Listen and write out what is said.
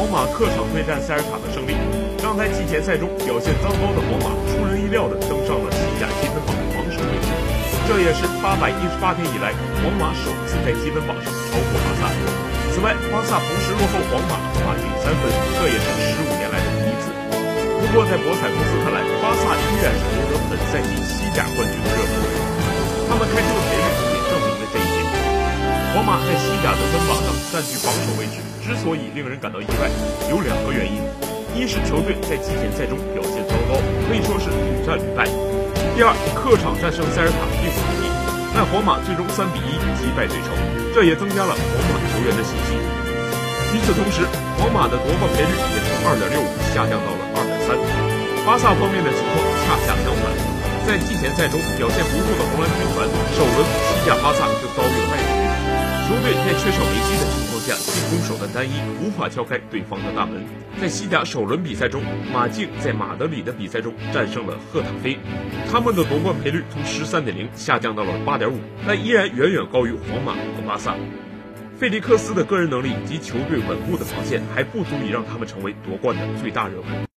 皇马客场对战塞尔塔的胜利，让在季前赛中表现糟糕的皇马出人意料地登上了西甲积分榜榜首位置。这也是八百一十八天以来皇马首次在积分榜上超过巴萨。此外，巴萨同时落后皇马马竞三分，这也是十五年来的第一次。不过，在博彩公司看来，巴萨依然是夺得本赛季西甲冠军的热门。他们开出在西甲得分榜上占据榜首位置。之所以令人感到意外，有两个原因：一是球队在季前赛中表现糟糕，可以说是屡战屡败；第二，客场战胜塞尔塔并不容易，但皇马最终三比一击败对手，这也增加了皇马球员的信心。与此同时，皇马的夺冠赔率也从二点六五下降到了二点三。巴萨方面的情况恰恰相反，在季前赛中表现不错的红蓝军团，首轮西甲巴萨就遭遇了败。缺少梅西的情况下，进攻手段单一，无法敲开对方的大门。在西甲首轮比赛中，马竞在马德里的比赛中战胜了赫塔菲，他们的夺冠赔率从十三点零下降到了八点五，但依然远远高于皇马和巴萨。费利克斯的个人能力及球队稳固的防线还不足以让他们成为夺冠的最大热门。